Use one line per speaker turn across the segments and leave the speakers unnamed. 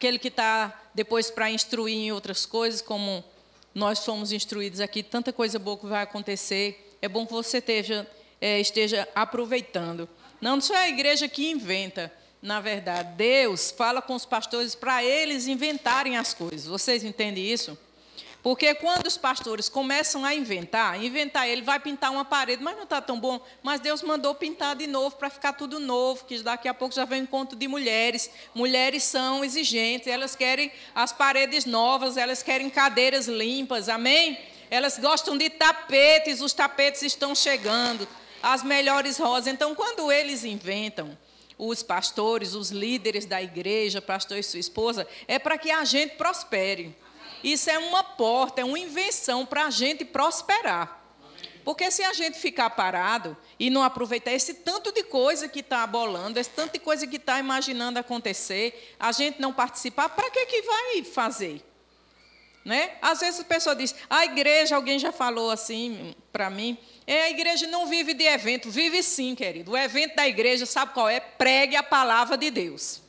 aquele que está depois para instruir em outras coisas, como nós fomos instruídos aqui, tanta coisa boa que vai acontecer. É bom que você esteja, é, esteja aproveitando. Não, não é a igreja que inventa, na verdade. Deus fala com os pastores para eles inventarem as coisas. Vocês entendem isso? Porque quando os pastores começam a inventar, inventar ele vai pintar uma parede, mas não está tão bom. Mas Deus mandou pintar de novo para ficar tudo novo, que daqui a pouco já vem um encontro de mulheres. Mulheres são exigentes, elas querem as paredes novas, elas querem cadeiras limpas, amém? Elas gostam de tapetes, os tapetes estão chegando, as melhores rosas. Então, quando eles inventam, os pastores, os líderes da igreja, pastor e sua esposa, é para que a gente prospere. Isso é uma porta, é uma invenção para a gente prosperar. Porque se a gente ficar parado e não aproveitar esse tanto de coisa que está bolando, esse tanto de coisa que está imaginando acontecer, a gente não participar, para que, que vai fazer? Né? Às vezes a pessoa diz, a igreja, alguém já falou assim para mim, é, a igreja não vive de evento, vive sim, querido. O evento da igreja, sabe qual é? Pregue a palavra de Deus.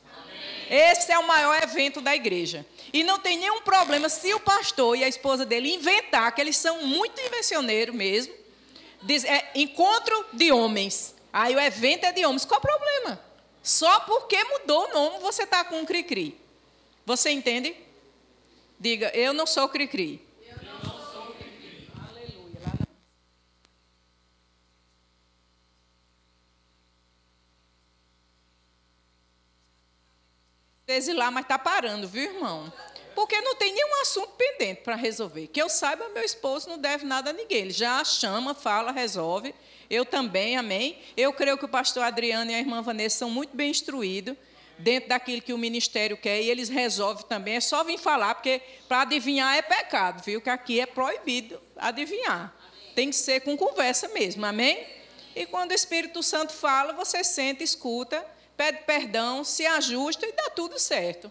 Esse é o maior evento da igreja. E não tem nenhum problema se o pastor e a esposa dele inventar, que eles são muito invencioneiros mesmo, diz, é, encontro de homens. Aí o evento é de homens. Qual o problema? Só porque mudou o nome você está com um cri-cri. Você entende? Diga, eu não sou cri-cri. 13 lá, mas está parando, viu, irmão? Porque não tem nenhum assunto pendente para resolver. Que eu saiba, meu esposo não deve nada a ninguém. Ele já chama, fala, resolve. Eu também, amém. Eu creio que o pastor Adriano e a irmã Vanessa são muito bem instruídos dentro daquilo que o ministério quer e eles resolvem também. É só vir falar, porque para adivinhar é pecado, viu? Que aqui é proibido adivinhar. Tem que ser com conversa mesmo, amém? E quando o Espírito Santo fala, você senta, escuta pede perdão, se ajusta e dá tudo certo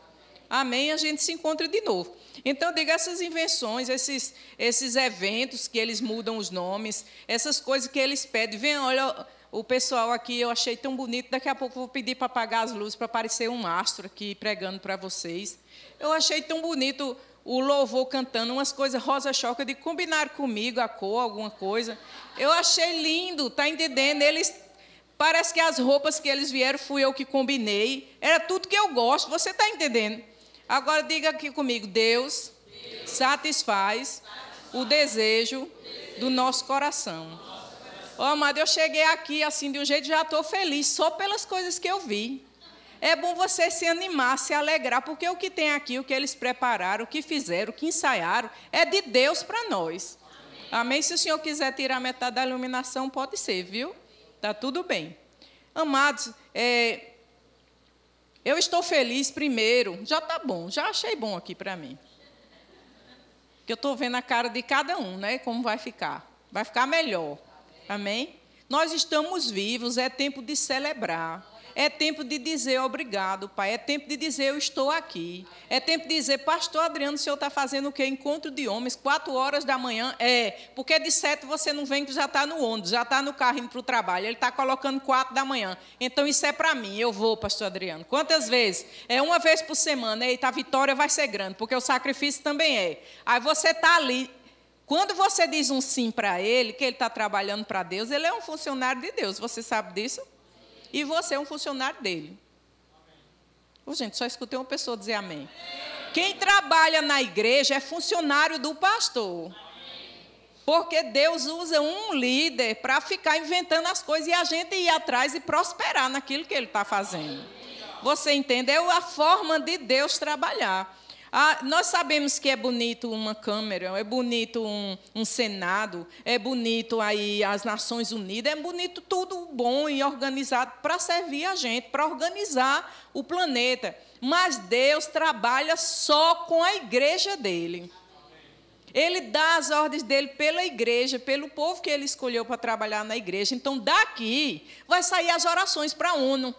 amém, a gente se encontra de novo. Então, diga essas invenções, esses, esses eventos que eles mudam os nomes, essas coisas que eles pedem. Vem, olha, o pessoal aqui eu achei tão bonito. Daqui a pouco vou pedir para apagar as luzes para aparecer um mastro aqui pregando para vocês. Eu achei tão bonito o louvor cantando umas coisas rosa choca de combinar comigo a cor, alguma coisa. Eu achei lindo, tá entendendo? Eles parece que as roupas que eles vieram fui eu que combinei. Era tudo que eu gosto. Você está entendendo? Agora diga aqui comigo: Deus, Deus satisfaz, satisfaz o desejo, desejo do nosso coração. Ó, oh, amado, eu cheguei aqui assim de um jeito já estou feliz só pelas coisas que eu vi. É bom você se animar, se alegrar, porque o que tem aqui, o que eles prepararam, o que fizeram, o que ensaiaram, é de Deus para nós. Amém. Amém? Se o Senhor quiser tirar metade da iluminação, pode ser, viu? Tá tudo bem. Amados, é, eu estou feliz primeiro, já está bom, já achei bom aqui para mim. Que eu estou vendo a cara de cada um, né? Como vai ficar. Vai ficar melhor. Amém? Nós estamos vivos, é tempo de celebrar. É tempo de dizer obrigado, Pai. É tempo de dizer eu estou aqui. É tempo de dizer, Pastor Adriano, o senhor está fazendo o quê? Encontro de homens, quatro horas da manhã? É, porque de sete você não vem que já está no ônibus, já está no carro indo para o trabalho. Ele está colocando quatro da manhã. Então isso é para mim, eu vou, Pastor Adriano. Quantas vezes? É uma vez por semana. Eita, a vitória vai ser grande, porque o sacrifício também é. Aí você está ali. Quando você diz um sim para ele, que ele está trabalhando para Deus, ele é um funcionário de Deus. Você sabe disso? E você é um funcionário dele. Oh, gente, só escutei uma pessoa dizer amém. Quem trabalha na igreja é funcionário do pastor. Porque Deus usa um líder para ficar inventando as coisas e a gente ir atrás e prosperar naquilo que ele está fazendo. Você entendeu? A forma de Deus trabalhar. Ah, nós sabemos que é bonito uma Câmara, é bonito um, um, Senado, é bonito aí as Nações Unidas, é bonito tudo bom e organizado para servir a gente, para organizar o planeta. Mas Deus trabalha só com a igreja dele. Ele dá as ordens dele pela igreja, pelo povo que ele escolheu para trabalhar na igreja. Então, daqui vai sair as orações para a ONU.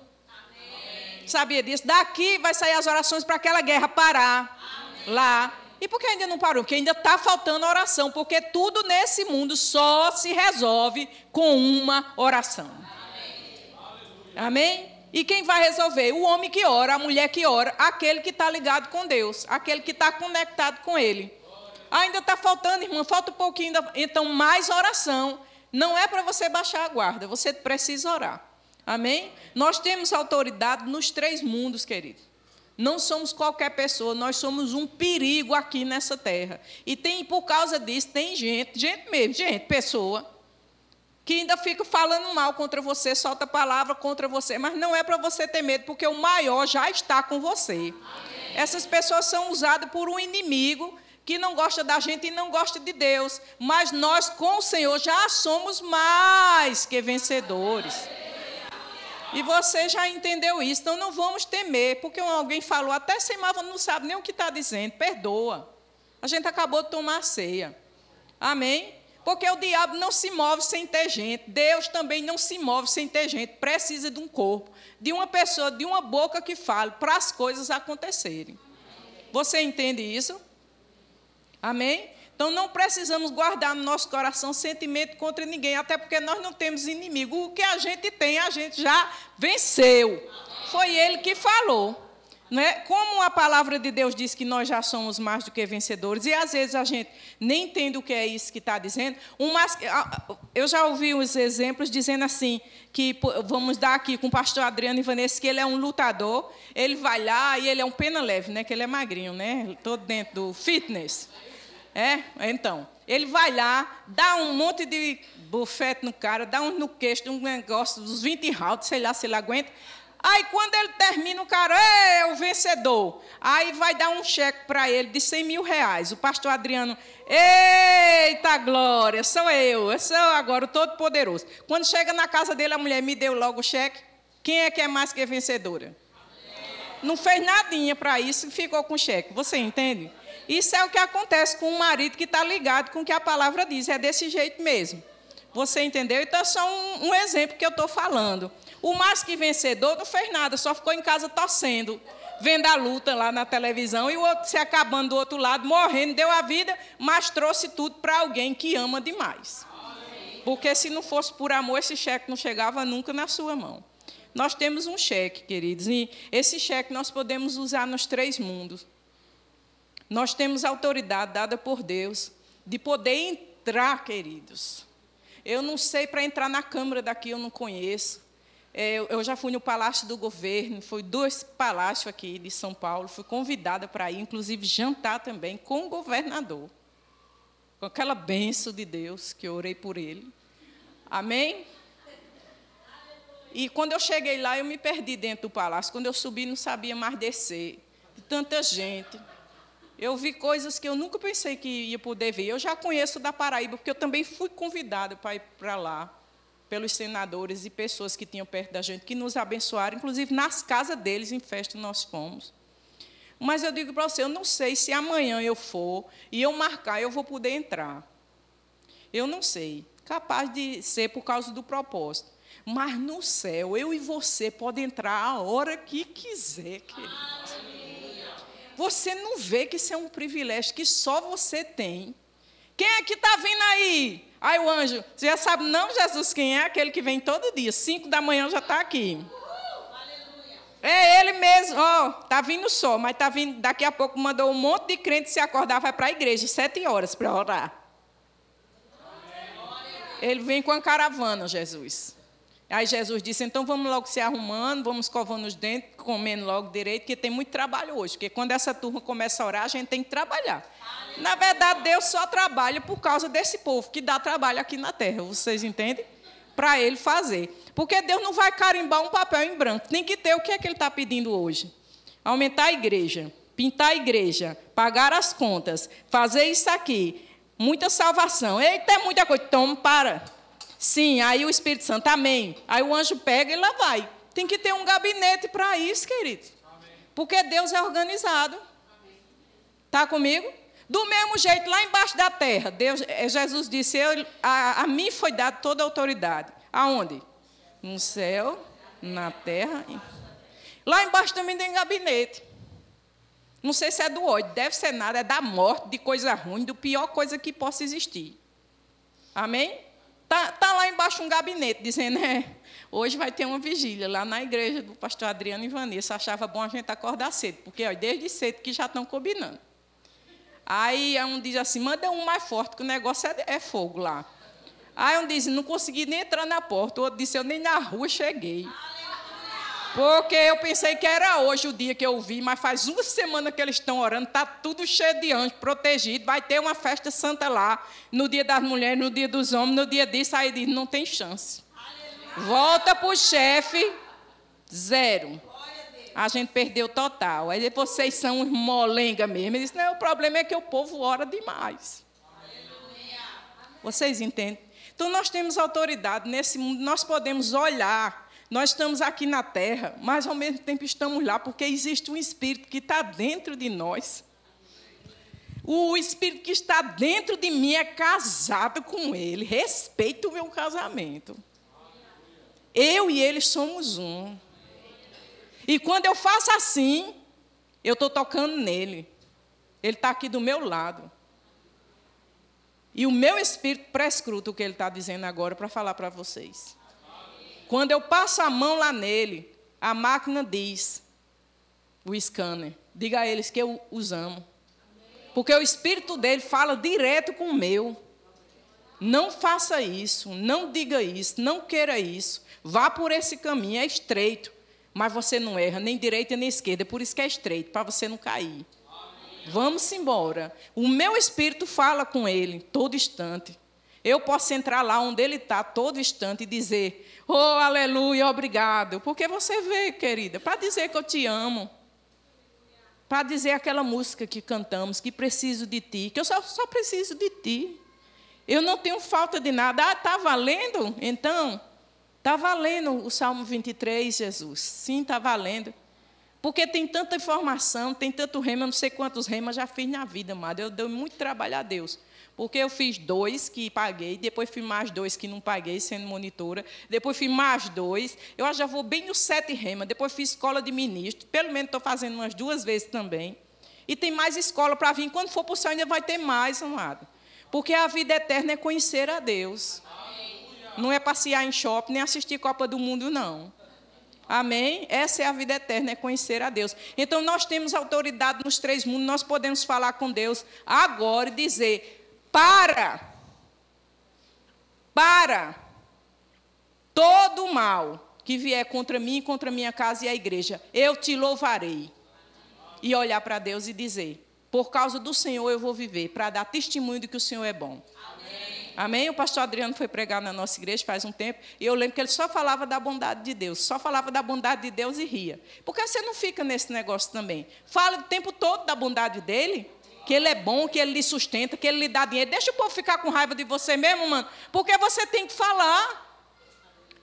Sabia disso? Daqui vai sair as orações para aquela guerra parar lá. E por que ainda não parou? Porque ainda está faltando oração, porque tudo nesse mundo só se resolve com uma oração. Amém? E quem vai resolver? O homem que ora, a mulher que ora, aquele que está ligado com Deus, aquele que está conectado com Ele. Ainda está faltando, irmã, falta um pouquinho. Então, mais oração. Não é para você baixar a guarda, você precisa orar. Amém? Nós temos autoridade nos três mundos, querido. Não somos qualquer pessoa, nós somos um perigo aqui nessa terra. E tem, por causa disso, tem gente, gente mesmo, gente, pessoa, que ainda fica falando mal contra você, solta palavra contra você, mas não é para você ter medo, porque o maior já está com você. Amém. Essas pessoas são usadas por um inimigo que não gosta da gente e não gosta de Deus, mas nós com o Senhor já somos mais que vencedores. E você já entendeu isso, então não vamos temer, porque alguém falou, até sem mal não sabe nem o que está dizendo, perdoa. A gente acabou de tomar ceia. Amém? Porque o diabo não se move sem ter gente. Deus também não se move sem ter gente. Precisa de um corpo, de uma pessoa, de uma boca que fale para as coisas acontecerem. Você entende isso? Amém? Então não precisamos guardar no nosso coração sentimento contra ninguém, até porque nós não temos inimigo. O que a gente tem, a gente já venceu. Foi ele que falou. Né? Como a palavra de Deus diz que nós já somos mais do que vencedores, e às vezes a gente nem entende o que é isso que está dizendo. eu já ouvi uns exemplos dizendo assim, que vamos dar aqui com o pastor Adriano Ivanês, que ele é um lutador, ele vai lá e ele é um pena leve, né? que ele é magrinho, né? todo dentro do fitness. É? Então, ele vai lá, dá um monte de bufete no cara, dá um no queixo, um negócio, dos 20 rounds, sei lá se ele aguenta, Aí quando ele termina, o cara é o vencedor. Aí vai dar um cheque para ele de 100 mil reais. O pastor Adriano, eita glória, sou eu, eu sou agora o Todo-Poderoso. Quando chega na casa dele, a mulher me deu logo o cheque. Quem é que é mais que vencedora? Não fez nadinha para isso e ficou com o cheque. Você entende? Isso é o que acontece com um marido que está ligado com o que a palavra diz. É desse jeito mesmo. Você entendeu? Então, é só um, um exemplo que eu estou falando. O mais que vencedor não fez nada, só ficou em casa torcendo, vendo a luta lá na televisão e o outro se acabando do outro lado, morrendo, deu a vida, mas trouxe tudo para alguém que ama demais. Porque se não fosse por amor, esse cheque não chegava nunca na sua mão. Nós temos um cheque, queridos, e esse cheque nós podemos usar nos três mundos. Nós temos autoridade dada por Deus de poder entrar, queridos. Eu não sei para entrar na Câmara daqui, eu não conheço. É, eu já fui no Palácio do Governo, fui dois palácios aqui de São Paulo, fui convidada para ir, inclusive jantar também com o governador, com aquela benção de Deus que eu orei por ele. Amém? E quando eu cheguei lá, eu me perdi dentro do palácio. Quando eu subi, não sabia mais descer. De tanta gente. Eu vi coisas que eu nunca pensei que ia poder ver. Eu já conheço da Paraíba, porque eu também fui convidada para ir para lá pelos senadores e pessoas que tinham perto da gente, que nos abençoaram, inclusive nas casas deles, em festa nós fomos. Mas eu digo para você, eu não sei se amanhã eu for e eu marcar, eu vou poder entrar. Eu não sei. Capaz de ser por causa do propósito. Mas no céu, eu e você podem entrar a hora que quiser, querido. Você não vê que isso é um privilégio que só você tem. Quem é que está vindo aí? Aí o anjo, você já sabe, não, Jesus, quem é aquele que vem todo dia? Cinco da manhã já está aqui. É ele mesmo, ó, oh, tá vindo só, mas tá vindo, daqui a pouco mandou um monte de crente se acordar, vai para a igreja, sete horas para orar. Ele vem com a caravana, Jesus. Aí Jesus disse, então vamos logo se arrumando, vamos escovando os dentes, comendo logo direito, porque tem muito trabalho hoje. Porque quando essa turma começa a orar, a gente tem que trabalhar. Na verdade, Deus só trabalha por causa desse povo que dá trabalho aqui na terra. Vocês entendem? Para ele fazer. Porque Deus não vai carimbar um papel em branco. Tem que ter o que é que ele está pedindo hoje: aumentar a igreja, pintar a igreja, pagar as contas, fazer isso aqui. Muita salvação. Eita, é muita coisa. Toma, para. Sim, aí o Espírito Santo, amém. Aí o anjo pega e lá vai. Tem que ter um gabinete para isso, querido. Porque Deus é organizado. Está comigo? Do mesmo jeito, lá embaixo da terra, Deus, eh, Jesus disse: eu, a, a mim foi dada toda a autoridade. Aonde? No céu, na terra. Lá embaixo também tem gabinete. Não sei se é do ódio, deve ser nada, é da morte, de coisa ruim, do pior coisa que possa existir. Amém? Está tá lá embaixo um gabinete, dizendo, é, hoje vai ter uma vigília lá na igreja do pastor Adriano e Vanessa. Achava bom a gente acordar cedo, porque ó, desde cedo que já estão combinando. Aí um diz assim, manda um mais forte, que o negócio é, é fogo lá. Aí um diz, não consegui nem entrar na porta. O outro disse, eu nem na rua cheguei. Porque eu pensei que era hoje o dia que eu vi, mas faz uma semana que eles estão orando, está tudo cheio de anjos, protegido. Vai ter uma festa santa lá, no dia das mulheres, no dia dos homens, no dia disso. Aí diz: não tem chance. Volta para o chefe, zero. A gente perdeu total. Aí vocês são molenga mesmo. Ele disse: não, o problema é que o povo ora demais. Vocês entendem? Então nós temos autoridade nesse mundo, nós podemos olhar nós estamos aqui na terra, mas ao mesmo tempo estamos lá, porque existe um Espírito que está dentro de nós. O Espírito que está dentro de mim é casado com Ele. Respeito o meu casamento. Eu e Ele somos um. E quando eu faço assim, eu estou tocando nele. Ele está aqui do meu lado. E o meu espírito prescruta o que ele está dizendo agora para falar para vocês. Quando eu passo a mão lá nele, a máquina diz, o scanner, diga a eles que eu os amo. Porque o espírito dele fala direto com o meu. Não faça isso, não diga isso, não queira isso. Vá por esse caminho, é estreito. Mas você não erra nem direita nem esquerda, é por isso que é estreito, para você não cair. Vamos embora. O meu espírito fala com ele todo instante. Eu posso entrar lá onde ele está todo instante e dizer: Oh, aleluia, obrigado. Porque você vê, querida, para dizer que eu te amo. Para dizer aquela música que cantamos, que preciso de ti, que eu só, só preciso de ti. Eu não tenho falta de nada. Ah, está valendo? Então, está valendo o Salmo 23, Jesus. Sim, está valendo. Porque tem tanta informação, tem tanto rema, não sei quantos remas já fiz na vida, amado. Eu dei muito trabalho a Deus. Porque eu fiz dois que paguei, depois fiz mais dois que não paguei, sendo monitora, depois fiz mais dois. Eu já vou bem no sete rema, depois fiz escola de ministro, pelo menos estou fazendo umas duas vezes também. E tem mais escola para vir. Quando for para o céu, ainda vai ter mais, amado. Porque a vida eterna é conhecer a Deus. Não é passear em shopping, nem assistir Copa do Mundo, não. Amém? Essa é a vida eterna, é conhecer a Deus. Então, nós temos autoridade nos três mundos, nós podemos falar com Deus agora e dizer: para, para todo o mal que vier contra mim, contra minha casa e a igreja, eu te louvarei. E olhar para Deus e dizer: por causa do Senhor eu vou viver, para dar testemunho de que o Senhor é bom. Amém. Amém? O pastor Adriano foi pregar na nossa igreja faz um tempo, e eu lembro que ele só falava da bondade de Deus, só falava da bondade de Deus e ria. Por que você não fica nesse negócio também? Fala o tempo todo da bondade dele que ele é bom, que ele lhe sustenta, que ele lhe dá dinheiro. Deixa o povo ficar com raiva de você mesmo, mano, porque você tem que falar.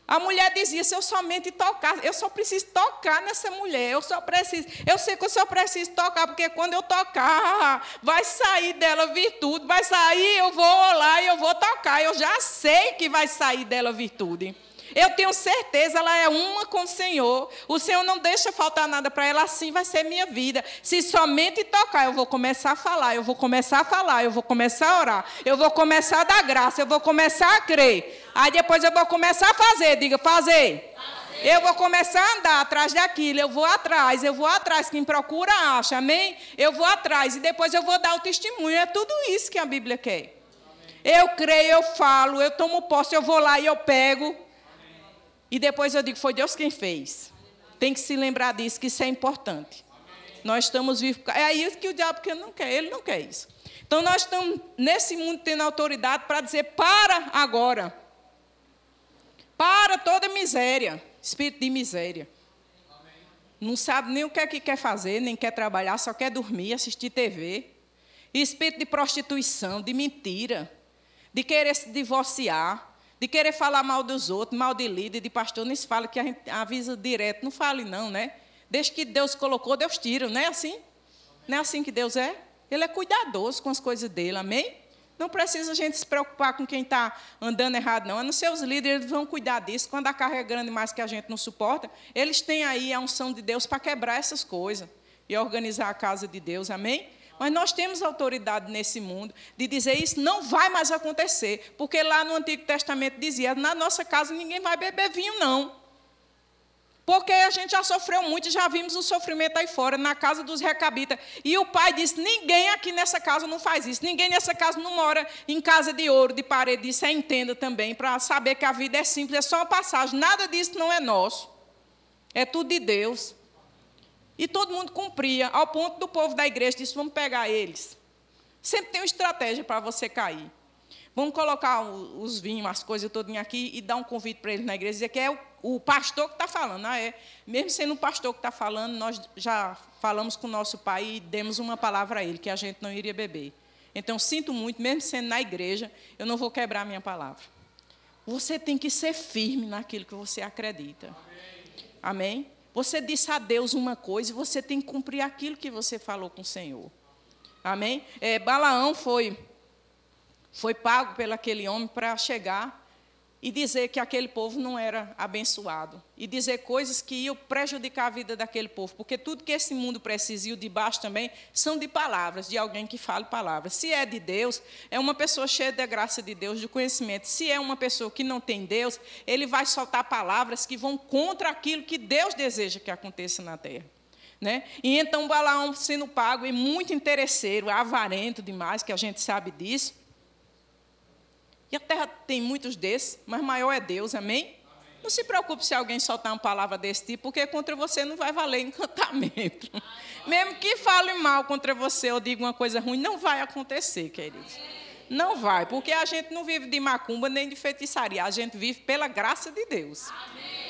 A mulher dizia: se eu somente tocar, eu só preciso tocar nessa mulher, eu só preciso, eu sei que eu só preciso tocar, porque quando eu tocar, vai sair dela virtude, vai sair, eu vou lá e eu vou tocar. Eu já sei que vai sair dela virtude. Eu tenho certeza, ela é uma com o Senhor. O Senhor não deixa faltar nada para ela, assim vai ser minha vida. Se somente tocar, eu vou começar a falar, eu vou começar a falar, eu vou começar a orar, eu vou começar a dar graça, eu vou começar a crer. Aí depois eu vou começar a fazer, diga, fazer. Eu vou começar a andar atrás daquilo, eu vou atrás, eu vou atrás. Quem procura, acha, amém? Eu vou atrás e depois eu vou dar o testemunho. É tudo isso que a Bíblia quer. Eu creio, eu falo, eu tomo posse, eu vou lá e eu pego. E depois eu digo, foi Deus quem fez. Tem que se lembrar disso, que isso é importante. Nós estamos vivos. É isso que o diabo que não quer, ele não quer isso. Então nós estamos nesse mundo tendo autoridade para dizer: para agora. Para toda miséria. Espírito de miséria. Não sabe nem o que é que quer fazer, nem quer trabalhar, só quer dormir, assistir TV. Espírito de prostituição, de mentira, de querer se divorciar de querer falar mal dos outros, mal de líder, de pastor, não se fala que a gente avisa direto, não fale não, né? Desde que Deus colocou, Deus tira, não é assim? Não é assim que Deus é? Ele é cuidadoso com as coisas dele, amém? Não precisa a gente se preocupar com quem está andando errado, não. A não ser os líderes, eles vão cuidar disso. Quando a carga é grande mais que a gente não suporta, eles têm aí a unção de Deus para quebrar essas coisas e organizar a casa de Deus, amém? Mas nós temos autoridade nesse mundo de dizer isso não vai mais acontecer, porque lá no Antigo Testamento dizia: na nossa casa ninguém vai beber vinho, não. Porque a gente já sofreu muito, já vimos o sofrimento aí fora, na casa dos recabitas. E o pai disse: ninguém aqui nessa casa não faz isso. Ninguém nessa casa não mora em casa de ouro, de parede. Isso é entenda também, para saber que a vida é simples, é só uma passagem. Nada disso não é nosso. É tudo de Deus. E todo mundo cumpria, ao ponto do povo da igreja disse: vamos pegar eles. Sempre tem uma estratégia para você cair. Vamos colocar os vinhos, as coisas todas aqui e dar um convite para eles na igreja, dizer que é o, o pastor que está falando. Ah, é. Mesmo sendo o pastor que está falando, nós já falamos com o nosso pai e demos uma palavra a ele, que a gente não iria beber. Então, sinto muito, mesmo sendo na igreja, eu não vou quebrar a minha palavra. Você tem que ser firme naquilo que você acredita. Amém? Amém? Você disse a Deus uma coisa e você tem que cumprir aquilo que você falou com o Senhor. Amém? É, Balaão foi, foi pago pelo aquele homem para chegar e dizer que aquele povo não era abençoado. E dizer coisas que iam prejudicar a vida daquele povo. Porque tudo que esse mundo precisa e o de baixo também são de palavras, de alguém que fale palavras. Se é de Deus, é uma pessoa cheia da graça de Deus, de conhecimento. Se é uma pessoa que não tem Deus, ele vai soltar palavras que vão contra aquilo que Deus deseja que aconteça na terra. Né? E então Balaão sendo pago e muito interesseiro, avarento demais, que a gente sabe disso, e a terra tem muitos desses, mas maior é Deus, amém? amém? Não se preocupe se alguém soltar uma palavra desse tipo, porque contra você não vai valer encantamento. Amém. Mesmo que fale mal contra você ou diga uma coisa ruim, não vai acontecer, queridos. Não vai, porque a gente não vive de macumba nem de feitiçaria, a gente vive pela graça de Deus.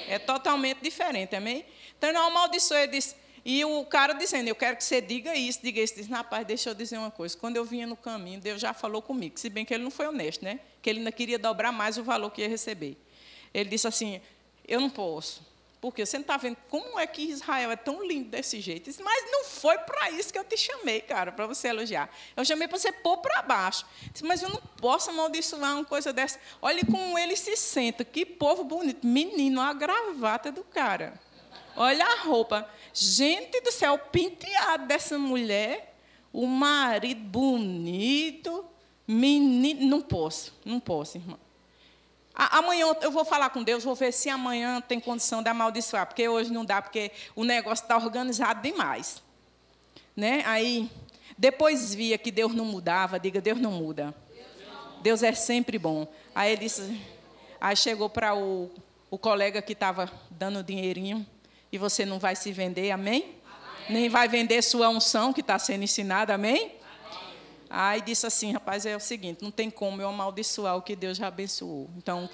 É totalmente diferente, amém? Então não amaldiçoe, disse, e o cara dizendo, eu quero que você diga isso, diga isso. Diz, rapaz, deixa eu dizer uma coisa. Quando eu vinha no caminho, Deus já falou comigo, se bem que ele não foi honesto, né? Que ele ainda queria dobrar mais o valor que ia receber. Ele disse assim, eu não posso. Porque você não está vendo como é que Israel é tão lindo desse jeito. Mas não foi para isso que eu te chamei, cara, para você elogiar. Eu chamei para você pôr para baixo. Disse, mas eu não posso amaldiçoar uma coisa dessa. Olhe como ele se senta. Que povo bonito. Menino, a gravata do cara. Olha a roupa. Gente do céu, o penteado dessa mulher, o marido bonito, menino. Não posso, não posso, irmão. Amanhã eu vou falar com Deus, vou ver se amanhã tem condição de amaldiçoar, porque hoje não dá, porque o negócio está organizado demais. Né? Aí, depois via que Deus não mudava, diga, Deus não muda. Deus é sempre bom. Aí ele disse, aí chegou para o, o colega que estava dando dinheirinho, e você não vai se vender, amém? amém. Nem vai vender sua unção que está sendo ensinada, amém? Aí disse assim, rapaz, é o seguinte, não tem como eu amaldiçoar o que Deus já abençoou. Então,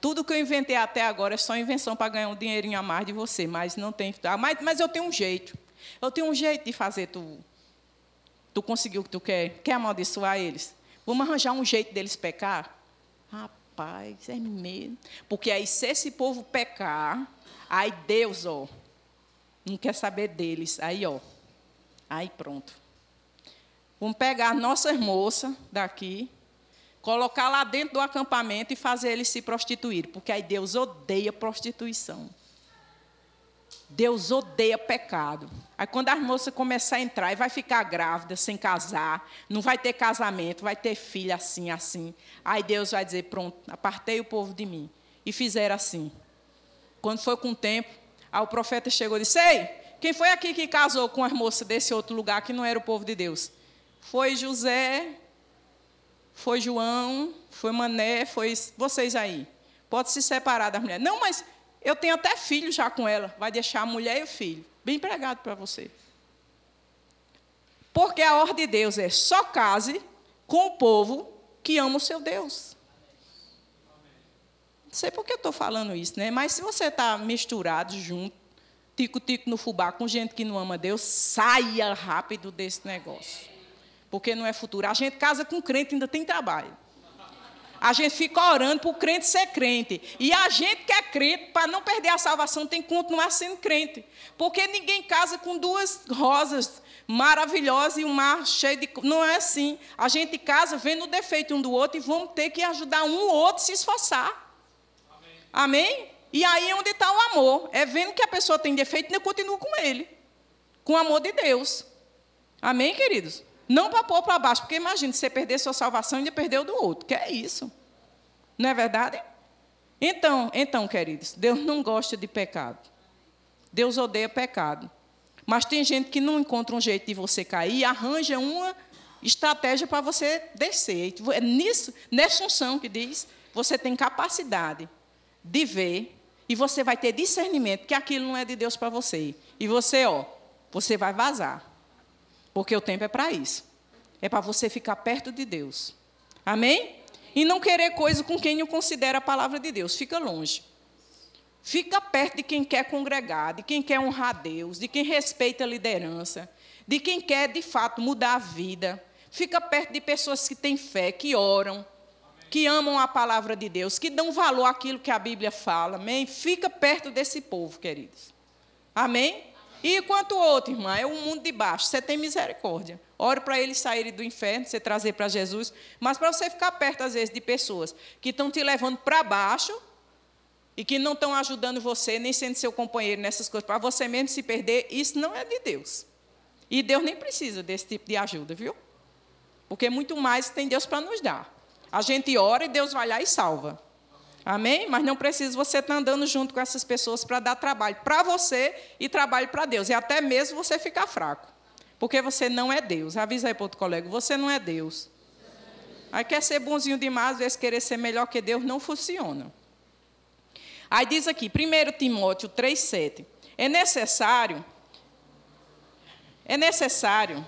tudo que eu inventei até agora é só invenção para ganhar um dinheirinho a mais de você, mas não tem. Ah, mas, mas eu tenho um jeito. Eu tenho um jeito de fazer tu. Tu conseguiu o que tu quer? Quer amaldiçoar eles? Vamos arranjar um jeito deles pecar? Rapaz, é mesmo. Porque aí, se esse povo pecar, Aí Deus, ó, não quer saber deles. Aí, ó, aí pronto. Vamos pegar nossas moças daqui, colocar lá dentro do acampamento e fazer eles se prostituir, porque aí Deus odeia prostituição. Deus odeia pecado. Aí quando as moças começar a entrar e vai ficar grávida, sem casar, não vai ter casamento, vai ter filha assim, assim. Aí Deus vai dizer: pronto, apartei o povo de mim. E fizeram assim. Quando foi com o tempo, aí o profeta chegou e disse: Ei, quem foi aqui que casou com as moças desse outro lugar que não era o povo de Deus? Foi José, foi João, foi Mané, foi vocês aí. Pode se separar das mulheres. Não, mas eu tenho até filho já com ela. Vai deixar a mulher e o filho. Bem empregado para você. Porque a ordem de Deus é só case com o povo que ama o seu Deus. Não sei por que estou falando isso, né? Mas se você está misturado junto, tico-tico no fubá, com gente que não ama Deus, saia rápido desse negócio. Porque não é futuro. A gente casa com crente ainda tem trabalho. A gente fica orando para o crente ser crente. E a gente que é crente, para não perder a salvação, tem que continuar sendo crente. Porque ninguém casa com duas rosas maravilhosas e um mar cheio de. Não é assim. A gente casa vendo o defeito um do outro e vamos ter que ajudar um ou outro a se esforçar. Amém? E aí é onde está o amor. É vendo que a pessoa tem defeito, eu continuo com ele. Com o amor de Deus. Amém, queridos? Não para pôr para baixo, porque imagine você perder sua salvação e ainda perdeu do outro. Que é isso? Não é verdade? Então, então, queridos, Deus não gosta de pecado. Deus odeia pecado. Mas tem gente que não encontra um jeito de você cair e arranja uma estratégia para você descer. É nisso, nessa unção que diz, você tem capacidade de ver e você vai ter discernimento que aquilo não é de Deus para você. E você, ó, você vai vazar. Porque o tempo é para isso. É para você ficar perto de Deus. Amém? E não querer coisa com quem não considera a palavra de Deus. Fica longe. Fica perto de quem quer congregar, de quem quer honrar Deus, de quem respeita a liderança, de quem quer de fato mudar a vida. Fica perto de pessoas que têm fé, que oram, que amam a palavra de Deus, que dão valor àquilo que a Bíblia fala. Amém? Fica perto desse povo, queridos. Amém? E quanto outro, irmã, é o mundo de baixo. Você tem misericórdia. Ore para eles saírem do inferno, você trazer para Jesus. Mas para você ficar perto, às vezes, de pessoas que estão te levando para baixo, e que não estão ajudando você, nem sendo seu companheiro nessas coisas, para você mesmo se perder, isso não é de Deus. E Deus nem precisa desse tipo de ajuda, viu? Porque muito mais tem Deus para nos dar. A gente ora e Deus vai lá e salva. Amém? Mas não precisa você estar andando junto com essas pessoas para dar trabalho para você e trabalho para Deus. E até mesmo você ficar fraco. Porque você não é Deus. Avisa aí para outro colega, você não é Deus. Aí quer ser bonzinho demais, às vezes querer ser melhor que Deus, não funciona. Aí diz aqui, 1 Timóteo 3,7. É necessário, é necessário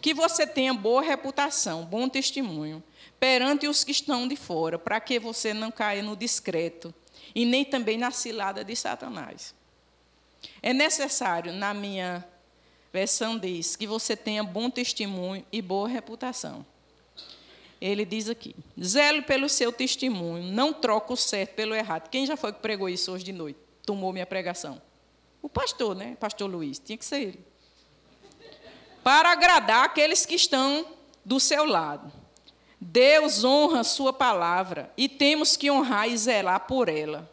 que você tenha boa reputação, bom testemunho, perante os que estão de fora, para que você não caia no discreto e nem também na cilada de Satanás. É necessário, na minha versão diz, que você tenha bom testemunho e boa reputação ele diz aqui: zelo pelo seu testemunho, não troca o certo pelo errado. Quem já foi que pregou isso hoje de noite? Tomou minha pregação? O pastor, né? Pastor Luiz, tinha que ser ele. Para agradar aqueles que estão do seu lado. Deus honra sua palavra e temos que honrar e zelar por ela.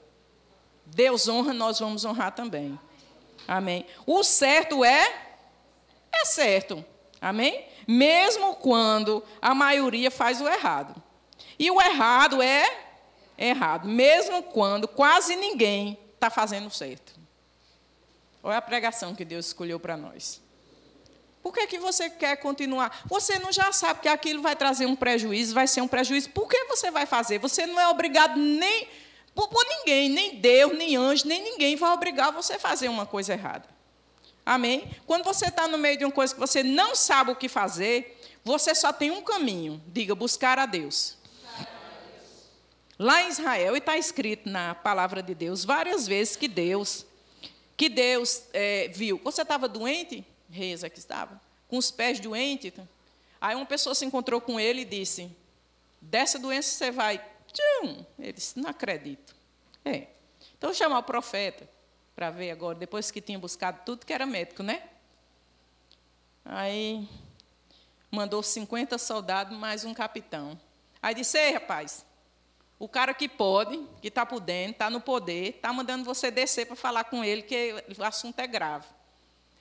Deus honra, nós vamos honrar também. Amém. O certo é é certo. Amém? Mesmo quando a maioria faz o errado. E o errado é errado, mesmo quando quase ninguém está fazendo certo. Olha a pregação que Deus escolheu para nós. Por que, que você quer continuar? Você não já sabe que aquilo vai trazer um prejuízo, vai ser um prejuízo. Por que você vai fazer? Você não é obrigado nem por, por ninguém, nem Deus, nem anjo, nem ninguém vai obrigar você a fazer uma coisa errada. Amém? Quando você está no meio de uma coisa que você não sabe o que fazer, você só tem um caminho. Diga, buscar a Deus. Lá em Israel, e está escrito na palavra de Deus várias vezes que Deus, que Deus é, viu. Você estava doente? Reza que estava. Com os pés doentes. Aí uma pessoa se encontrou com ele e disse: Dessa doença você vai. Tchum! Ele disse: Não acredito. É. Então chama o profeta para ver agora, depois que tinha buscado tudo que era médico, né? Aí mandou 50 soldados mais um capitão. Aí disse: Ei, rapaz, o cara que pode, que está podendo, está no poder, está mandando você descer para falar com ele, que o assunto é grave.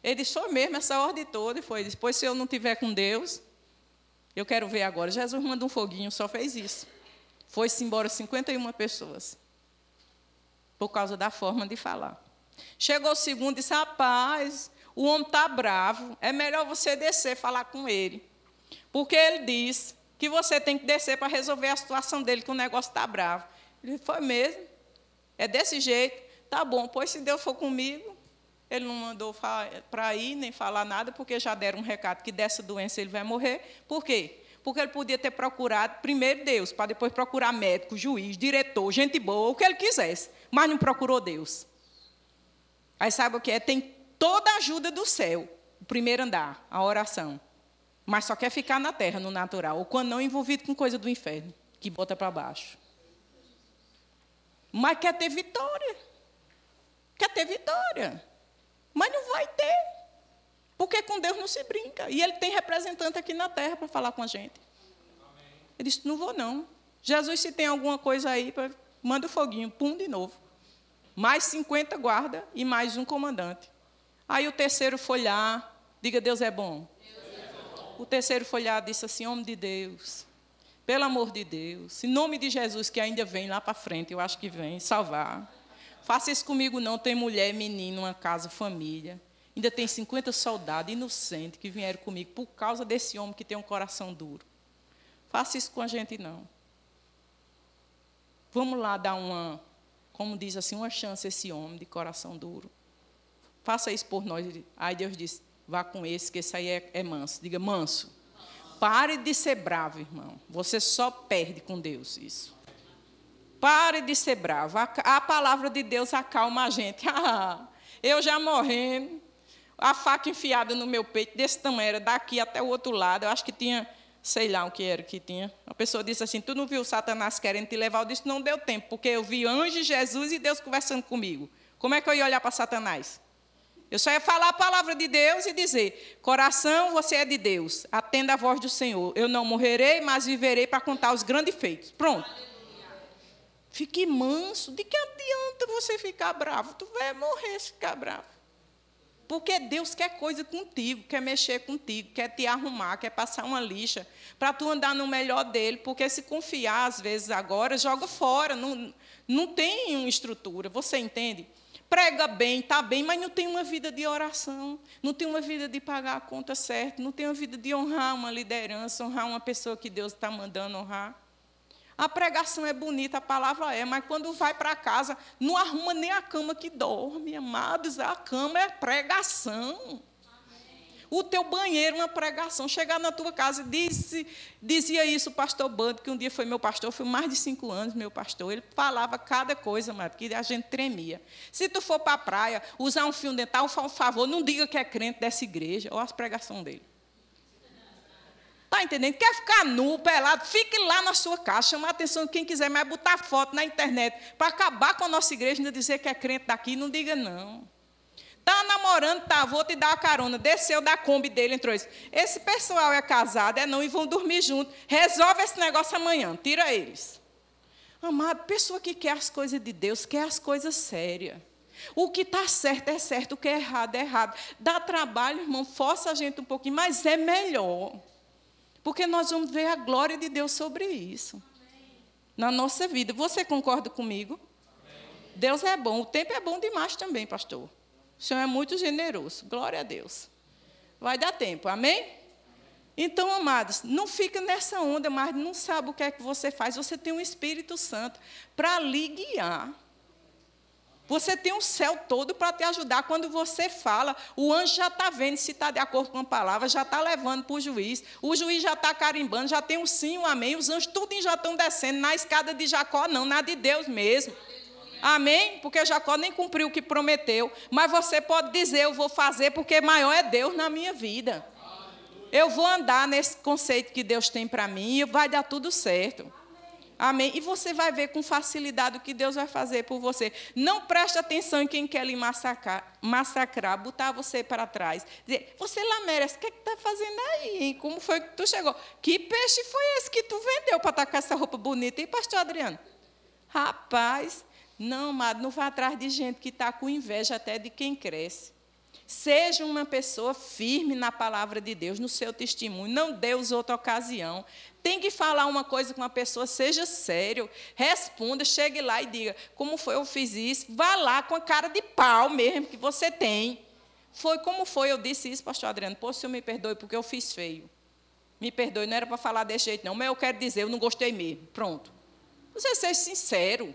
Ele disse: Foi mesmo essa ordem toda. E foi: Depois, se eu não tiver com Deus, eu quero ver agora. Jesus mandou um foguinho, só fez isso. Foi-se embora 51 pessoas, por causa da forma de falar. Chegou o segundo e disse: Rapaz, o homem está bravo, é melhor você descer falar com ele. Porque ele diz que você tem que descer para resolver a situação dele, que o negócio está bravo. Ele Foi mesmo? É desse jeito? Tá bom, pois se Deus for comigo, ele não mandou para ir nem falar nada, porque já deram um recado que dessa doença ele vai morrer. Por quê? Porque ele podia ter procurado primeiro Deus, para depois procurar médico, juiz, diretor, gente boa, o que ele quisesse. Mas não procurou Deus. Aí sabe o que é? Tem toda a ajuda do céu, o primeiro andar, a oração. Mas só quer ficar na terra, no natural, ou quando não envolvido com coisa do inferno, que bota para baixo. Mas quer ter vitória. Quer ter vitória. Mas não vai ter. Porque com Deus não se brinca. E ele tem representante aqui na terra para falar com a gente. Ele disse: Não vou, não. Jesus, se tem alguma coisa aí, manda o foguinho, pum, de novo mais 50 guarda e mais um comandante. Aí o terceiro foi lá, diga Deus é bom. O terceiro foi lá disse assim: Homem de Deus, pelo amor de Deus, em nome de Jesus, que ainda vem lá para frente, eu acho que vem salvar. Faça isso comigo, não. Tem mulher, menino, uma casa, família. Ainda tem 50 soldados inocentes que vieram comigo por causa desse homem que tem um coração duro. Faça isso com a gente, não. Vamos lá dar uma, como diz assim, uma chance a esse homem de coração duro. Faça isso por nós. Aí Deus disse: vá com esse, que esse aí é, é manso. Diga, manso. Pare de ser bravo, irmão. Você só perde com Deus isso. Pare de ser bravo. A, a palavra de Deus acalma a gente. Ah, eu já morrendo, a faca enfiada no meu peito, desse tamanho, era daqui até o outro lado. Eu acho que tinha, sei lá o que era que tinha. A pessoa disse assim: Tu não viu Satanás querendo te levar? Eu disse: Não deu tempo, porque eu vi anjo, Jesus e Deus conversando comigo. Como é que eu ia olhar para Satanás? Eu só ia falar a palavra de Deus e dizer: Coração, você é de Deus, atenda a voz do Senhor. Eu não morrerei, mas viverei para contar os grandes feitos. Pronto. Fique manso. De que adianta você ficar bravo? Tu vai morrer se ficar bravo. Porque Deus quer coisa contigo, quer mexer contigo, quer te arrumar, quer passar uma lixa para tu andar no melhor dele. Porque se confiar, às vezes, agora, joga fora, não, não tem uma estrutura. Você entende? Prega bem, está bem, mas não tem uma vida de oração, não tem uma vida de pagar a conta certa, não tem uma vida de honrar uma liderança, honrar uma pessoa que Deus está mandando honrar. A pregação é bonita, a palavra é, mas quando vai para casa, não arruma nem a cama que dorme, amados. A cama é pregação. O teu banheiro é uma pregação. Chegar na tua casa, disse, dizia isso o pastor Bando, que um dia foi meu pastor, foi mais de cinco anos meu pastor. Ele falava cada coisa, mano, que a gente tremia. Se tu for para a praia, usar um fio dental, por favor, não diga que é crente dessa igreja, ou as pregações dele. Está entendendo? Quer ficar nu, pelado? Fique lá na sua casa, chamar a atenção de quem quiser, mas botar foto na internet para acabar com a nossa igreja, ainda dizer que é crente daqui, não diga não. Está namorando, tá, vou te dar a carona. Desceu da Kombi dele, entrou isso. Esse pessoal é casado, é não, e vão dormir junto. Resolve esse negócio amanhã, tira eles. Amado, pessoa que quer as coisas de Deus, quer as coisas sérias. O que está certo é certo, o que é errado é errado. Dá trabalho, irmão, força a gente um pouquinho, mas é melhor. Porque nós vamos ver a glória de Deus sobre isso. Na nossa vida. Você concorda comigo? Deus é bom. O tempo é bom demais também, pastor. O Senhor é muito generoso. Glória a Deus. Vai dar tempo. Amém? Então, amados, não fica nessa onda, mas não sabe o que é que você faz. Você tem um Espírito Santo para lhe guiar. Você tem um céu todo para te ajudar. Quando você fala, o anjo já está vendo se está de acordo com a palavra, já está levando para o juiz. O juiz já está carimbando, já tem um sim, um amém. Os anjos tudo já estão descendo. Na escada de Jacó, não, na de Deus mesmo. Amém? Porque Jacó nem cumpriu o que prometeu. Mas você pode dizer, eu vou fazer, porque maior é Deus na minha vida. Eu vou andar nesse conceito que Deus tem para mim e vai dar tudo certo. Amém? E você vai ver com facilidade o que Deus vai fazer por você. Não preste atenção em quem quer lhe massacrar, massacrar botar você para trás. Dizer, você lá merece, o que é está fazendo aí? Como foi que tu chegou? Que peixe foi esse que tu vendeu para estar com essa roupa bonita? E pastor Adriano? Rapaz, não, amado, não vá atrás de gente que está com inveja até de quem cresce. Seja uma pessoa firme na palavra de Deus, no seu testemunho. Não dê outra ocasião. Tem que falar uma coisa com uma pessoa, seja sério. Responda, chegue lá e diga: como foi, eu fiz isso. Vá lá com a cara de pau mesmo que você tem. Foi como foi, eu disse isso, pastor Adriano. Pô, senhor me perdoe, porque eu fiz feio. Me perdoe, não era para falar desse jeito, não, mas eu quero dizer, eu não gostei mesmo. Pronto. Você seja sincero.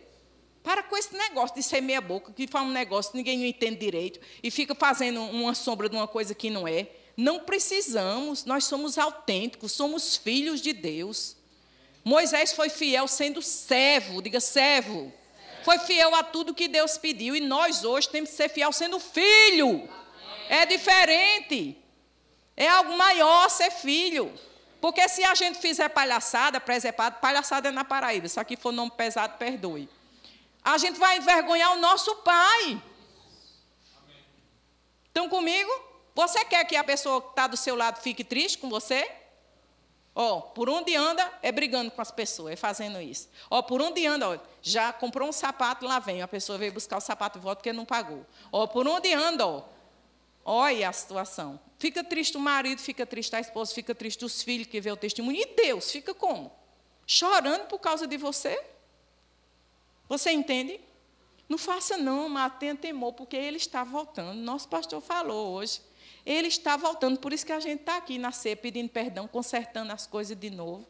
Para com esse negócio de ser meia boca, que fala um negócio que ninguém não entende direito e fica fazendo uma sombra de uma coisa que não é. Não precisamos, nós somos autênticos, somos filhos de Deus. Moisés foi fiel sendo servo, diga servo. Foi fiel a tudo que Deus pediu e nós hoje temos que ser fiel sendo filho. É diferente. É algo maior ser filho. Porque se a gente fizer palhaçada, preservado, palhaçada é na Paraíba. Se aqui for nome pesado, perdoe a gente vai envergonhar o nosso pai. Estão comigo? Você quer que a pessoa que está do seu lado fique triste com você? Ó, oh, por onde anda é brigando com as pessoas, é fazendo isso. Ó, oh, por onde anda, já comprou um sapato, lá vem, a pessoa veio buscar o sapato de volta porque não pagou. Ó, oh, por onde anda, ó, Olha a situação. Fica triste o marido, fica triste a esposa, fica triste os filhos que vê o testemunho. E Deus fica como? Chorando por causa de você? Você entende? Não faça não, mas tenha temor, porque ele está voltando. Nosso pastor falou hoje. Ele está voltando, por isso que a gente está aqui na ceia pedindo perdão, consertando as coisas de novo.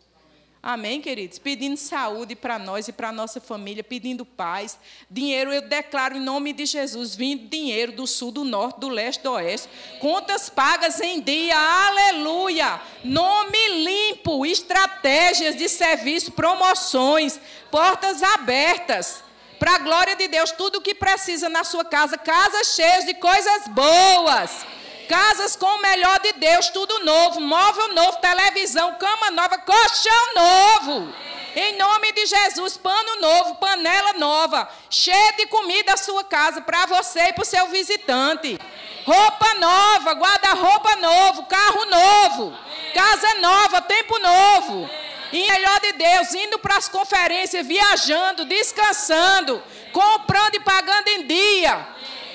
Amém, queridos? Pedindo saúde para nós e para a nossa família, pedindo paz. Dinheiro, eu declaro em nome de Jesus, vindo dinheiro do sul, do norte, do leste, do oeste. Contas pagas em dia, aleluia. Nome limpo, estratégias de serviço, promoções, portas abertas. Para a glória de Deus, tudo o que precisa na sua casa, casas cheias de coisas boas casas com o melhor de Deus, tudo novo, móvel novo, televisão, cama nova, colchão novo. Em nome de Jesus, pano novo, panela nova, cheia de comida a sua casa para você e para o seu visitante. Roupa nova, guarda-roupa novo, carro novo, casa nova, tempo novo. E melhor de Deus, indo para as conferências, viajando, descansando, comprando e pagando em dia.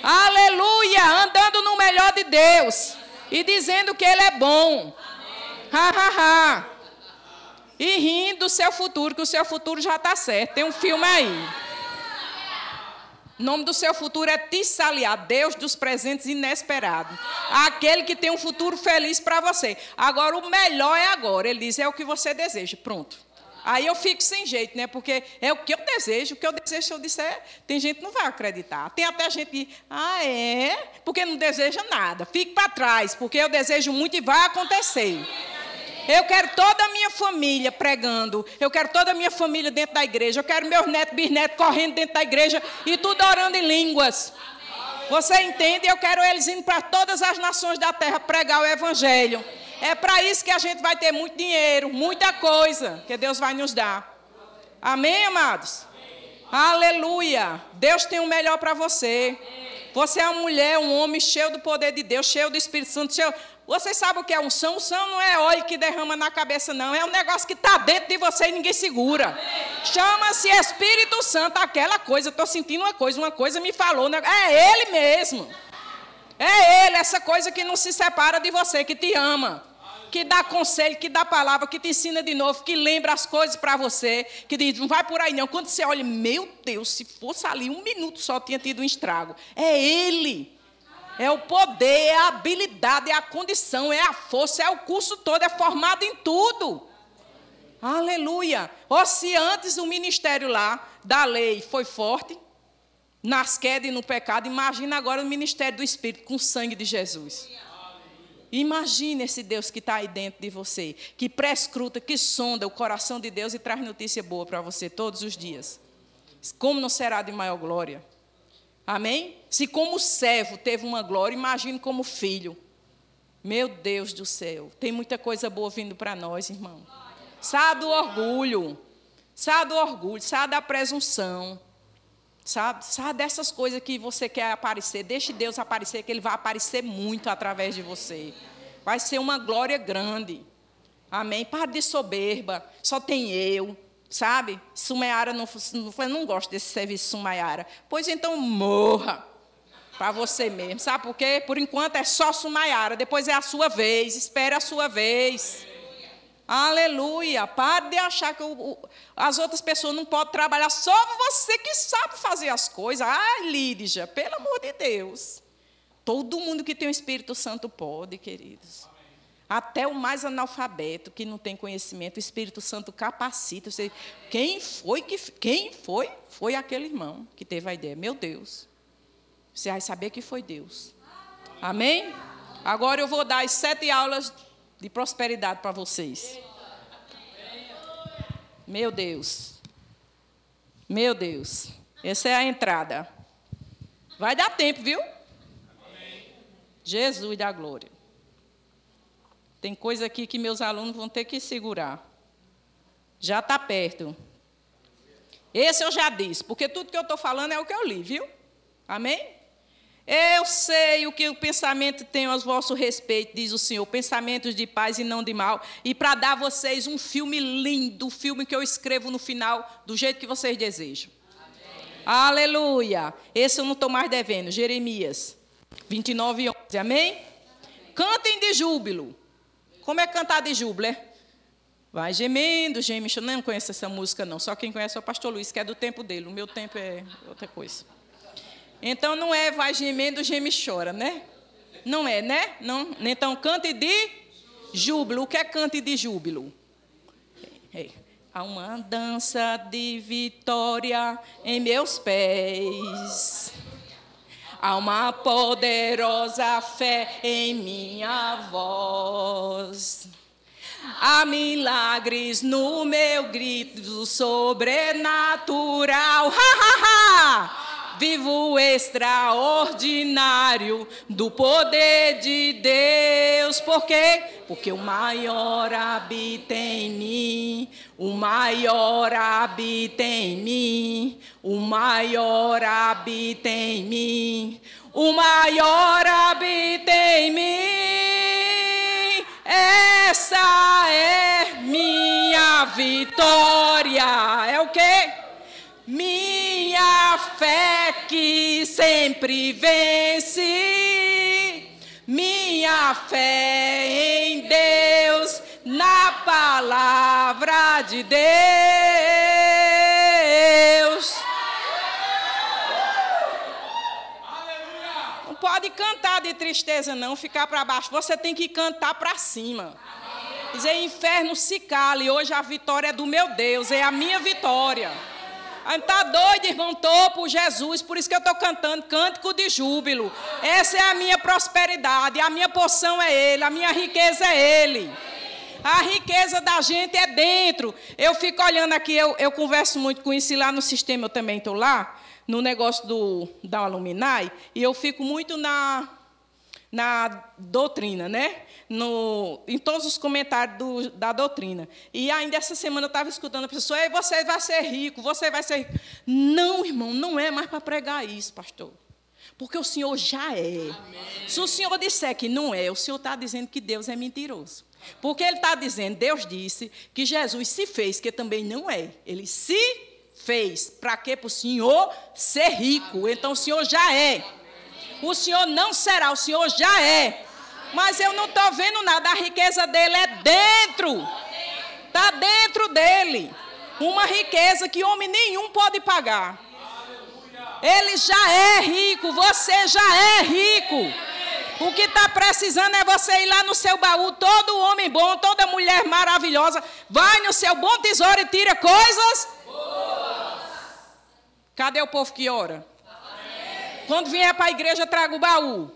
Aleluia! Andando no melhor de Deus. E dizendo que Ele é bom. Ha, ha, ha. E rindo do seu futuro, que o seu futuro já está certo. Tem um filme aí. O nome do seu futuro é Tissaliá, Deus dos presentes inesperados. Aquele que tem um futuro feliz para você. Agora, o melhor é agora. Ele diz: é o que você deseja. Pronto. Aí eu fico sem jeito, né? Porque é o que eu desejo, o que eu desejo, se eu disser, tem gente que não vai acreditar. Tem até gente que, ah, é? Porque não deseja nada. Fique para trás, porque eu desejo muito e vai acontecer. Eu quero toda a minha família pregando. Eu quero toda a minha família dentro da igreja. Eu quero meus netos, bisnetos correndo dentro da igreja e tudo orando em línguas. Você entende? Eu quero eles indo para todas as nações da terra pregar o evangelho. É para isso que a gente vai ter muito dinheiro, muita coisa que Deus vai nos dar. Amém, amados? Amém. Aleluia. Deus tem o melhor para você. Você é uma mulher, um homem cheio do poder de Deus, cheio do Espírito Santo. Cheio... Você sabe o que é unção? Unção não é óleo que derrama na cabeça, não. É um negócio que está dentro de você e ninguém segura. Chama-se Espírito Santo, aquela coisa. Estou sentindo uma coisa, uma coisa me falou. É Ele mesmo. É Ele, essa coisa que não se separa de você, que te ama, que dá conselho, que dá palavra, que te ensina de novo, que lembra as coisas para você, que diz, não vai por aí não. Quando você olha, meu Deus, se fosse ali um minuto só tinha tido um estrago. É Ele. É o poder, é a habilidade, é a condição, é a força, é o curso todo, é formado em tudo. Aleluia. Ou se antes o ministério lá da lei foi forte, nas quedas e no pecado, imagina agora o ministério do Espírito com o sangue de Jesus. Imagine esse Deus que está aí dentro de você, que prescruta, que sonda o coração de Deus e traz notícia boa para você todos os dias. Como não será de maior glória? Amém? Se como servo teve uma glória, imagine como filho. Meu Deus do céu, tem muita coisa boa vindo para nós, irmão. Saia do orgulho, saia do orgulho, saia da presunção. Sabe? Sabe dessas coisas que você quer aparecer. Deixe Deus aparecer, que Ele vai aparecer muito através de você. Vai ser uma glória grande. Amém? Pare de soberba. Só tem eu. Sabe? Sumaiara não, não, não gosto desse serviço Sumaiara. Pois então morra para você mesmo. Sabe por quê? Por enquanto é só Sumaiara. Depois é a sua vez. Espere a sua vez. Aleluia. Pare de achar que as outras pessoas não podem trabalhar. Só você que sabe fazer as coisas. Ai, Lídia, pelo amor de Deus. Todo mundo que tem o Espírito Santo pode, queridos. Até o mais analfabeto que não tem conhecimento, o Espírito Santo capacita. Você, quem foi que quem foi? Foi aquele irmão que teve a ideia. Meu Deus. Você vai saber que foi Deus. Amém? Agora eu vou dar as sete aulas de prosperidade para vocês. Meu Deus. Meu Deus. Essa é a entrada. Vai dar tempo, viu? Jesus da glória. Tem coisa aqui que meus alunos vão ter que segurar. Já está perto. Esse eu já disse, porque tudo que eu estou falando é o que eu li, viu? Amém? Eu sei o que o pensamento tem aos vossos respeitos, diz o Senhor, pensamentos de paz e não de mal, e para dar a vocês um filme lindo, o filme que eu escrevo no final, do jeito que vocês desejam. Amém. Aleluia! Esse eu não estou mais devendo, Jeremias. 29 e 11. Amém? Cantem de júbilo. Como é cantar de júbilo, é? Vai gemendo, geme, eu não conheço essa música não, só quem conhece é o pastor Luiz, que é do tempo dele, o meu tempo é outra coisa. Então não é vai gemendo, geme chora, né? Não é, né? Não. Então cante de júbilo. O que é cante de júbilo? É. Há uma dança de vitória em meus pés. Há uma poderosa fé em minha voz. Há milagres no meu grito sobrenatural. Ha, ha, ha! Vivo extraordinário do poder de Deus. Por quê? Porque o maior habita em mim. O maior habita em mim. O maior habita em mim. O maior habita em mim. Essa é minha vitória. É o quê? Minha fé que sempre vence. Minha fé em Deus, na palavra de Deus. Não pode cantar de tristeza, não, ficar para baixo. Você tem que cantar para cima. Dizer, inferno se cale, hoje a vitória é do meu Deus, é a minha vitória. Está doido, irmão? Estou por Jesus, por isso que eu estou cantando cântico de júbilo. Essa é a minha prosperidade, a minha porção é Ele, a minha riqueza é Ele. A riqueza da gente é dentro. Eu fico olhando aqui, eu, eu converso muito com isso e lá no sistema eu também estou lá, no negócio do, da Aluminai, e eu fico muito na, na doutrina, né? No, em todos os comentários do, da doutrina. E ainda essa semana eu estava escutando a pessoa, Ei, você vai ser rico, você vai ser rico. Não, irmão, não é mais para pregar isso, pastor. Porque o Senhor já é. Amém. Se o Senhor disser que não é, o Senhor está dizendo que Deus é mentiroso. Porque Ele está dizendo, Deus disse que Jesus se fez, que também não é. Ele se fez. Para quê? Para o Senhor ser rico. Amém. Então o Senhor já é. O Senhor não será, o Senhor já é. Mas eu não estou vendo nada, a riqueza dele é dentro. Está dentro dele. Uma riqueza que homem nenhum pode pagar. Ele já é rico, você já é rico. O que está precisando é você ir lá no seu baú, todo homem bom, toda mulher maravilhosa, vai no seu bom tesouro e tira coisas. Cadê o povo que ora? Quando vier para a igreja, traga o baú.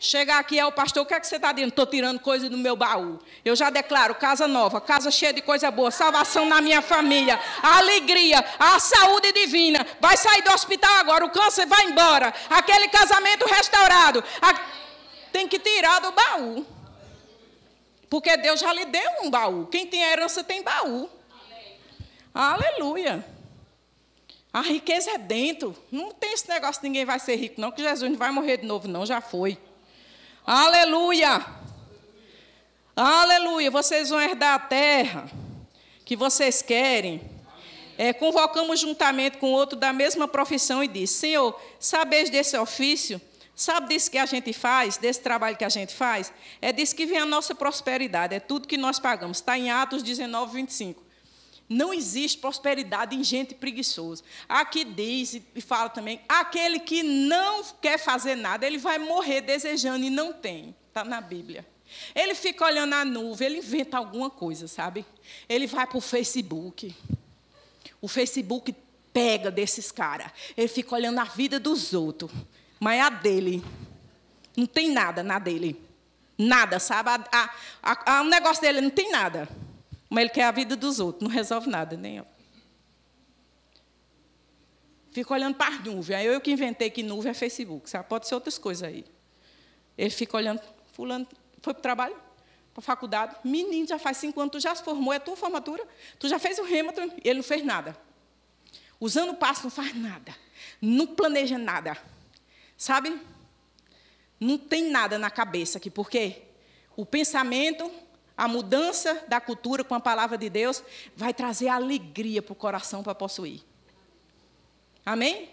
Chegar aqui é o pastor, o que é que você está dizendo? Estou tirando coisa do meu baú. Eu já declaro casa nova, casa cheia de coisa boa, salvação na minha família, alegria, a saúde divina. Vai sair do hospital agora, o câncer vai embora. Aquele casamento restaurado. A... Tem que tirar do baú. Porque Deus já lhe deu um baú. Quem tem herança tem baú. Aleluia. A riqueza é dentro. Não tem esse negócio de ninguém vai ser rico, não, que Jesus não vai morrer de novo, não, já foi. Aleluia! Aleluia! Vocês vão herdar a terra que vocês querem. É, convocamos juntamente com outro da mesma profissão e disse: Senhor, sabeis desse ofício? Sabe disso que a gente faz, desse trabalho que a gente faz? É disso que vem a nossa prosperidade, é tudo que nós pagamos. Está em Atos 19, 25. Não existe prosperidade em gente preguiçosa. Aqui diz e fala também: aquele que não quer fazer nada, ele vai morrer desejando e não tem. Está na Bíblia. Ele fica olhando a nuvem, ele inventa alguma coisa, sabe? Ele vai para o Facebook. O Facebook pega desses caras. Ele fica olhando a vida dos outros. Mas a dele. Não tem nada na dele. Nada, sabe? A, a, a, o negócio dele não tem nada. Mas ele quer a vida dos outros, não resolve nada, nem eu. Fica olhando para as nuvens. Aí eu que inventei que nuvem é Facebook, sabe? Pode ser outras coisas aí. Ele fica olhando, fulano, foi para o trabalho, para a faculdade. Menino, já faz cinco anos, tu já se formou, é tua formatura. Tu já fez o rema, ele não fez nada. Usando o passo, não faz nada. Não planeja nada. Sabe? Não tem nada na cabeça aqui, porque o pensamento a mudança da cultura com a palavra de Deus vai trazer alegria para o coração para possuir. Amém?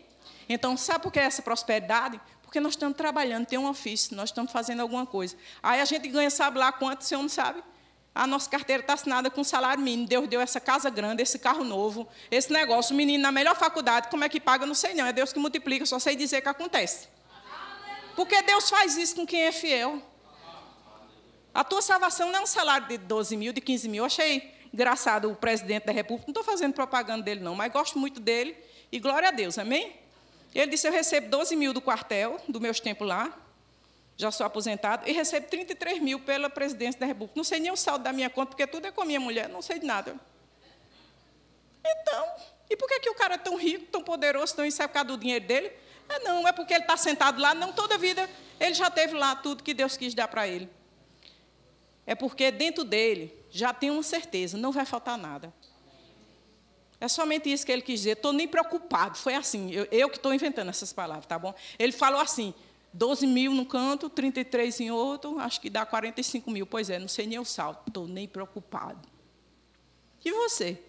Então, sabe por que essa prosperidade? Porque nós estamos trabalhando, tem um ofício, nós estamos fazendo alguma coisa. Aí a gente ganha, sabe lá quanto, o senhor não sabe? A nossa carteira está assinada com salário mínimo. Deus deu essa casa grande, esse carro novo, esse negócio. O menino na melhor faculdade, como é que paga? Não sei não. É Deus que multiplica, só sei dizer que acontece. Porque Deus faz isso com quem é fiel. A tua salvação não é um salário de 12 mil, de 15 mil. Eu achei engraçado o presidente da República. Não estou fazendo propaganda dele, não, mas gosto muito dele. E glória a Deus, amém? Ele disse: Eu recebo 12 mil do quartel, do meus tempos lá já sou aposentado, e recebo 33 mil pela presidência da República. Não sei nem o saldo da minha conta, porque tudo é com a minha mulher, não sei de nada. Então, e por que, que o cara é tão rico, tão poderoso, tão encebocado do dinheiro dele? É não, é porque ele está sentado lá, não toda a vida ele já teve lá tudo que Deus quis dar para ele. É porque dentro dele já tem uma certeza, não vai faltar nada. É somente isso que ele quis dizer. Estou nem preocupado. Foi assim, eu, eu que estou inventando essas palavras, tá bom? Ele falou assim: 12 mil no canto, 33 em outro, acho que dá 45 mil. Pois é, não sei nem o salto, estou nem preocupado. E você?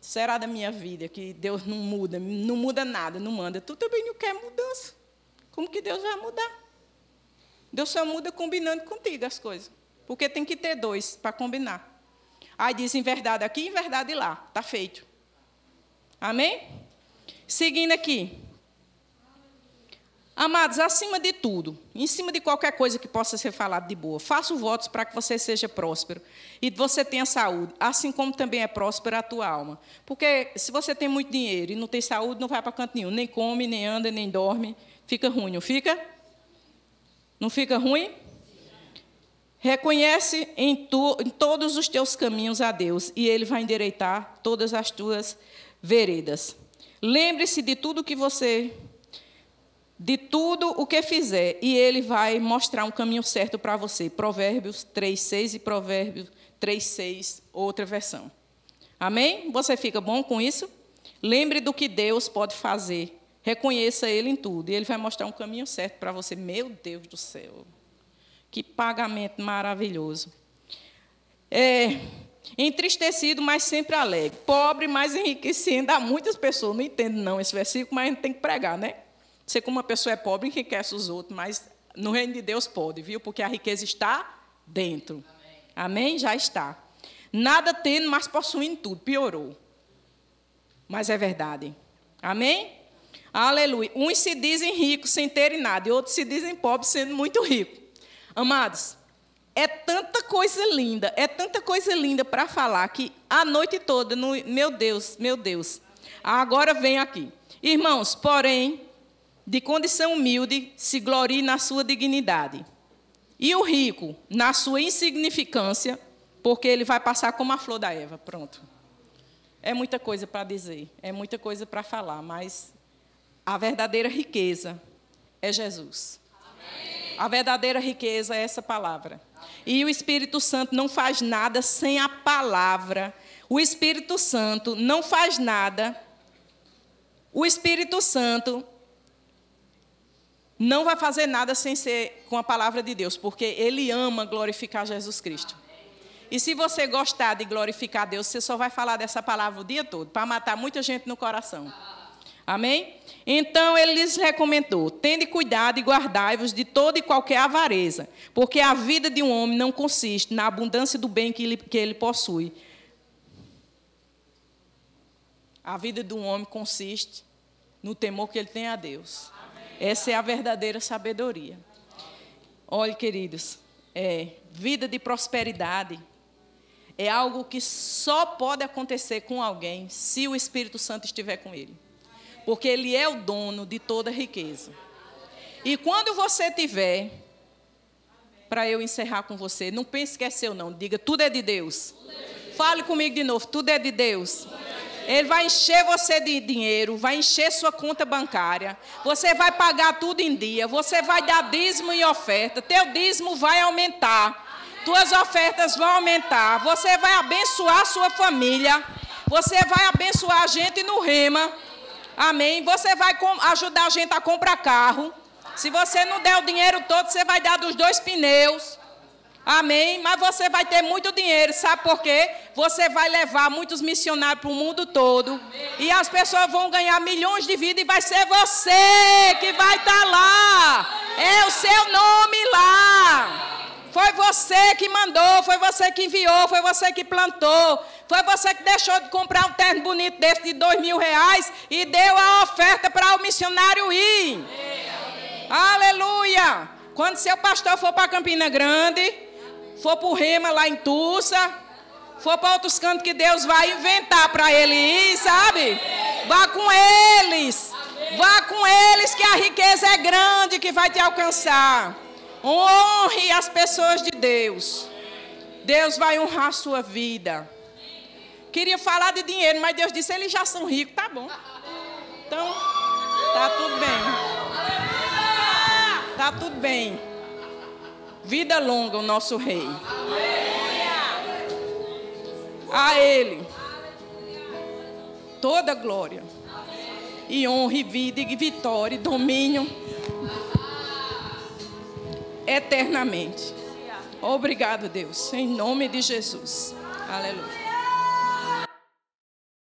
Será da minha vida que Deus não muda, não muda nada, não manda? Tu também não quer mudança. Como que Deus vai mudar? Deus só muda combinando contigo as coisas. Porque tem que ter dois para combinar. Aí diz em verdade aqui, em verdade lá. Está feito. Amém? Seguindo aqui. Amados, acima de tudo, em cima de qualquer coisa que possa ser falado de boa, faço votos para que você seja próspero e você tenha saúde, assim como também é próspera a tua alma. Porque se você tem muito dinheiro e não tem saúde, não vai para canto nenhum, nem come, nem anda, nem dorme, fica ruim, não fica? Não fica ruim? Reconhece em, tu, em todos os teus caminhos a Deus e Ele vai endireitar todas as tuas veredas. Lembre-se de tudo que você de tudo o que fizer, e ele vai mostrar um caminho certo para você. Provérbios 3:6 e Provérbios 3:6, outra versão. Amém? Você fica bom com isso? Lembre do que Deus pode fazer. Reconheça ele em tudo, e ele vai mostrar um caminho certo para você. Meu Deus do céu. Que pagamento maravilhoso. É, entristecido, mas sempre alegre. Pobre, mas enriquecendo. Há muitas pessoas, não entendem não esse versículo, mas a gente tem que pregar, né? Você, como uma pessoa é pobre, enriquece os outros, mas no reino de Deus pode, viu? Porque a riqueza está dentro. Amém? Amém? Já está. Nada tendo, mas possuindo tudo. Piorou. Mas é verdade. Amém? Aleluia. Uns se dizem ricos sem terem nada, e outros se dizem pobres sendo muito ricos. Amados, é tanta coisa linda, é tanta coisa linda para falar que a noite toda, no, meu Deus, meu Deus. Agora vem aqui. Irmãos, porém, de condição humilde, se glorie na sua dignidade. E o rico, na sua insignificância, porque ele vai passar como a flor da Eva. Pronto. É muita coisa para dizer, é muita coisa para falar, mas a verdadeira riqueza é Jesus. Amém. A verdadeira riqueza é essa palavra. E o Espírito Santo não faz nada sem a palavra. O Espírito Santo não faz nada. O Espírito Santo não vai fazer nada sem ser com a palavra de Deus, porque ele ama glorificar Jesus Cristo. E se você gostar de glorificar Deus, você só vai falar dessa palavra o dia todo, para matar muita gente no coração. Amém? Então ele lhes recomendou: tende cuidado e guardai-vos de toda e qualquer avareza, porque a vida de um homem não consiste na abundância do bem que ele, que ele possui. A vida de um homem consiste no temor que ele tem a Deus. Essa é a verdadeira sabedoria. Olhe, queridos, é, vida de prosperidade é algo que só pode acontecer com alguém se o Espírito Santo estiver com ele. Porque ele é o dono de toda riqueza. E quando você tiver, para eu encerrar com você, não pense que é seu, não. Diga, tudo é de Deus. Fale comigo de novo, tudo é de Deus. Ele vai encher você de dinheiro, vai encher sua conta bancária. Você vai pagar tudo em dia. Você vai dar dízimo e oferta. Teu dízimo vai aumentar. Tuas ofertas vão aumentar. Você vai abençoar sua família. Você vai abençoar a gente no rema. Amém. Você vai ajudar a gente a comprar carro. Se você não der o dinheiro todo, você vai dar dos dois pneus. Amém? Mas você vai ter muito dinheiro, sabe por quê? Você vai levar muitos missionários para o mundo todo. Amém. E as pessoas vão ganhar milhões de vidas e vai ser você que vai estar tá lá. É o seu nome lá. Foi você que mandou, foi você que enviou, foi você que plantou. Foi você que deixou de comprar um terno bonito desse de dois mil reais e deu a oferta para o missionário ir. Amém. Aleluia! Quando seu pastor for para Campina Grande, for para o Rema lá em Tulsa, for para outros cantos que Deus vai inventar para ele ir, sabe? Vá com eles. Vá com eles que a riqueza é grande que vai te alcançar. Honre as pessoas de Deus. Deus vai honrar a sua vida. Queria falar de dinheiro, mas Deus disse: eles já são ricos, tá bom. Então, tá tudo bem. Tá tudo bem. Vida longa, o nosso Rei. A Ele toda glória, e honra, e vida, e vitória, e domínio eternamente. Obrigado, Deus, em nome de Jesus. Aleluia.